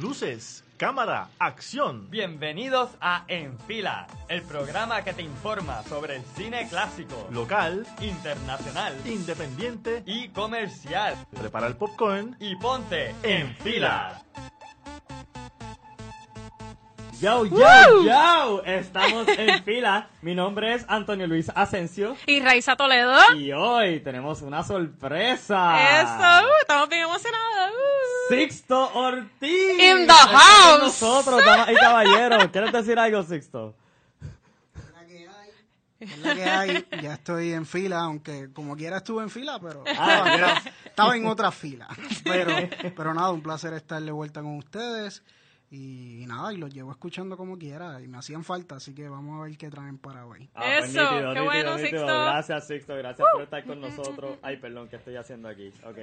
Luces, cámara, acción. Bienvenidos a En Fila, el programa que te informa sobre el cine clásico, Local, internacional independiente y comercial. Prepara el popcorn. Y ponte en fila. Yo, yo, yo, estamos en fila. Mi nombre es Antonio Luis Asensio Y Raiza Toledo. y hoy tenemos una sorpresa. Eso, uh, estamos bien emocionados. uh. Sixto Ortiz. In the house. Nosotros, damas y caballeros. ¿Quieres decir algo, Sixto? la que hay. Es la que hay. Ya estoy en fila, aunque como quiera estuve en fila, pero Ah, estaba, estaba en otra fila. Pero, pero nada, un placer estar de vuelta con ustedes. Y nada, y los llevo escuchando como quiera. Y me hacían falta, así que vamos a ver qué traen para hoy. Ah, pues Eso, qué bueno, Sixto. Gracias, Sixto. Gracias por estar con nosotros. Ay, perdón, ¿qué estoy haciendo aquí? Ok.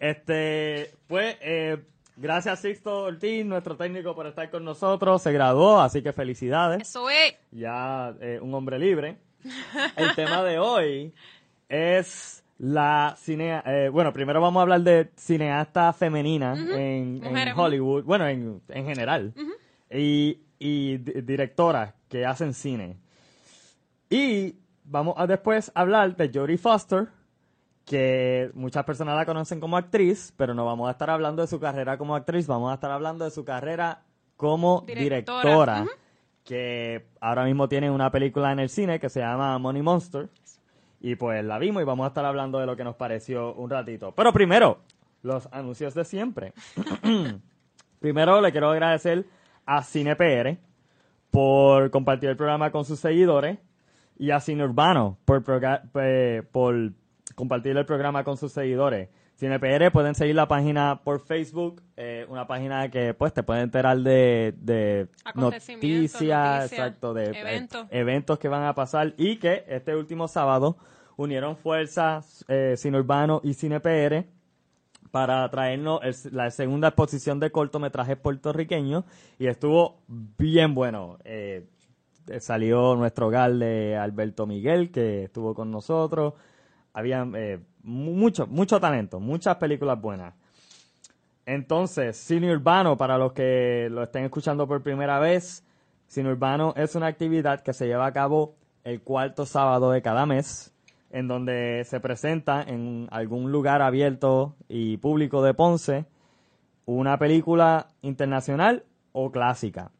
Este, pues, eh, gracias, Sixto Ortiz, nuestro técnico, por estar con nosotros. Se graduó, así que felicidades. Eso es. ya eh, un hombre libre. El tema de hoy es la cine... eh, bueno, primero vamos a hablar de cineasta femenina en, en Mujeres. Hollywood, bueno, en, en general, y, y di- directoras que hacen cine. Y vamos a después hablar de Jodie Foster, que muchas personas la conocen como actriz, pero no vamos a estar hablando de su carrera como actriz, vamos a estar hablando de su carrera como Directora. que ahora mismo tiene una película en el cine que se llama Money Monster. Y pues la vimos y vamos a estar hablando de lo que nos pareció un ratito. Pero primero, los anuncios de siempre. primero le quiero agradecer a CinePR por compartir el programa con sus seguidores y a Cine Urbano por, por compartir el programa con sus seguidores. CinePR pueden seguir la página por Facebook, eh, una página que pues te puede enterar de, de noticias, noticias, exacto, de eh, eventos. eventos que van a pasar y que este último sábado unieron fuerzas eh, Cine Urbano y Cine PR para traernos el- la segunda exposición de cortometrajes puertorriqueños y estuvo bien bueno. Eh, eh, salió nuestro hogar de Alberto Miguel que estuvo con nosotros. Había eh, mucho, mucho talento, muchas películas buenas. Entonces, Cine Urbano, para los que lo estén escuchando por primera vez, Cine Urbano es una actividad que se lleva a cabo el cuarto sábado de cada mes, en donde se presenta en algún lugar abierto y público de Ponce una película internacional o clásica.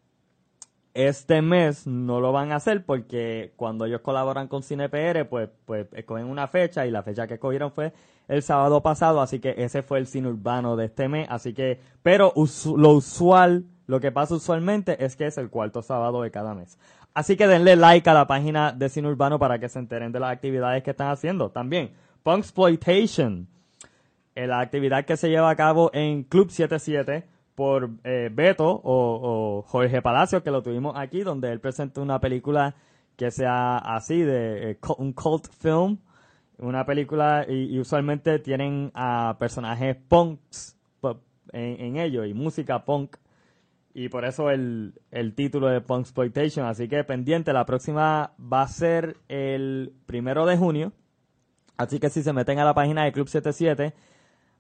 Este mes no lo van a hacer porque cuando ellos colaboran con CinePR, pues, pues escogen una fecha y la fecha que escogieron fue el sábado pasado, así que ese fue el cine urbano de este mes, así que, pero lo usual, lo que pasa usualmente es que es el cuarto sábado de cada mes. Así que denle like a la página de Cine Urbano para que se enteren de las actividades que están haciendo. También, Punksploitation, eh, la actividad que se lleva a cabo en Club 77 por eh, Beto o, Jorge Palacio, que lo tuvimos aquí, donde él presentó una película que sea así, de eh, un cult film, una película y, usualmente tienen a personajes punks pu- en, en ello y música punk y por eso el, el título de Punk Exploitation. Así que pendiente, la próxima va a ser el primero de junio. Así que si se meten a la página de Club 77,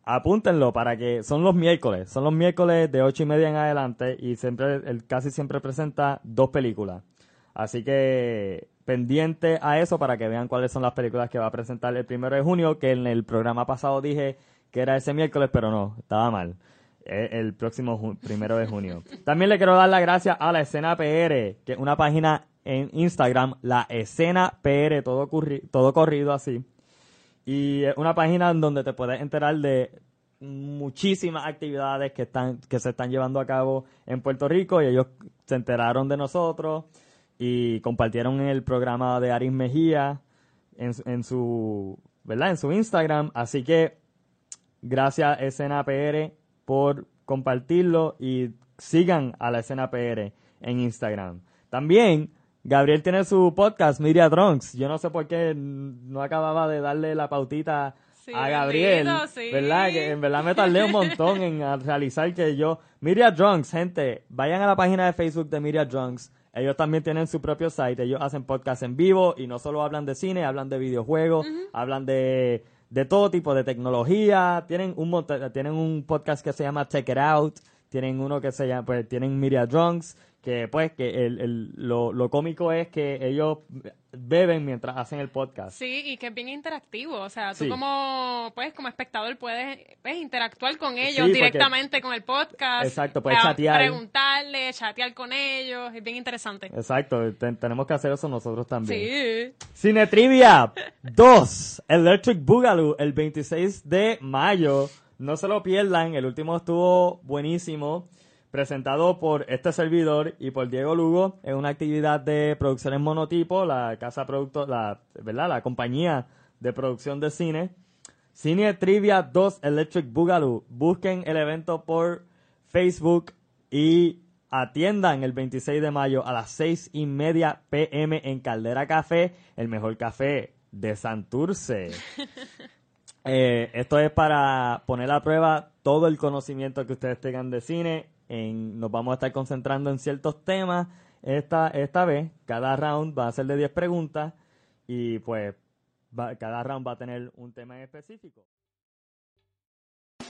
apúntenlo para que son los miércoles. Son los miércoles de ocho y media en adelante y siempre, casi siempre presenta dos películas. Así que pendiente a eso para que vean cuáles son las películas que va a presentar el primero de junio, que en el programa pasado dije que era ese miércoles, pero no, estaba mal. eh, el próximo primero de junio. También le quiero dar las gracias a la escena PR, que es una página en Instagram, la escena PR, todo, todo corrido así. Y es una página en donde te puedes enterar de muchísimas actividades que están que se están llevando a cabo en Puerto Rico y ellos se enteraron de nosotros y compartieron el programa de Aris Mejía en, en su verdad en su Instagram. Así que gracias escena PR por compartirlo y sigan a la escena PR en Instagram. También Gabriel tiene su podcast Media Drunks yo no sé por qué no acababa de darle la pautita Sí, a Gabriel, bendito, sí. ¿verdad? Que en verdad me tardé un montón en realizar que yo... Media Drunks, gente, vayan a la página de Facebook de Media Drunks. Ellos también tienen su propio site, ellos hacen podcast en vivo y no solo hablan de cine, hablan de videojuegos, hablan de, de todo tipo de tecnología, tienen un tienen un podcast que se llama Check It Out, tienen uno que se llama, pues tienen Media Drunks, que pues que el, el- lo, lo cómico es que ellos beben mientras hacen el podcast. Sí, y que es bien interactivo. O sea, tú Sí. como, pues, como espectador puedes, puedes interactuar con ellos directamente con el podcast. Exacto, puedes eh, chatear. Preguntarle, chatear con ellos. Es bien interesante. Exacto, te- tenemos que hacer eso nosotros también. Sí. Cine Trivia 2, Electric Boogaloo, el 26 de mayo. No se lo pierdan, el último estuvo buenísimo. Presentado por este servidor y por Diego Lugo. Es una actividad de producciones monotipo, la casa producto, la, ¿verdad? La compañía de producción de cine. Cine Trivia 2 Electric Boogaloo. Busquen el evento por Facebook y atiendan el 26 de mayo a las 6 y media pm en Caldera Café, el mejor café de Santurce. Eh, esto es para poner a prueba todo el conocimiento que ustedes tengan de cine. En, nos vamos a estar concentrando en ciertos temas. Esta, esta vez, cada round va a ser de 10 preguntas y pues cada round va a tener un tema específico.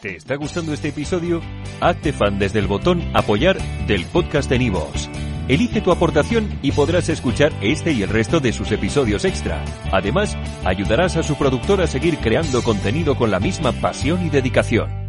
¿Te está gustando este episodio? Hazte fan desde el botón Apoyar del podcast de Nivos. Elige tu aportación y podrás escuchar este y el resto de sus episodios extra. Además, ayudarás a su productor a seguir creando contenido con la misma pasión y dedicación.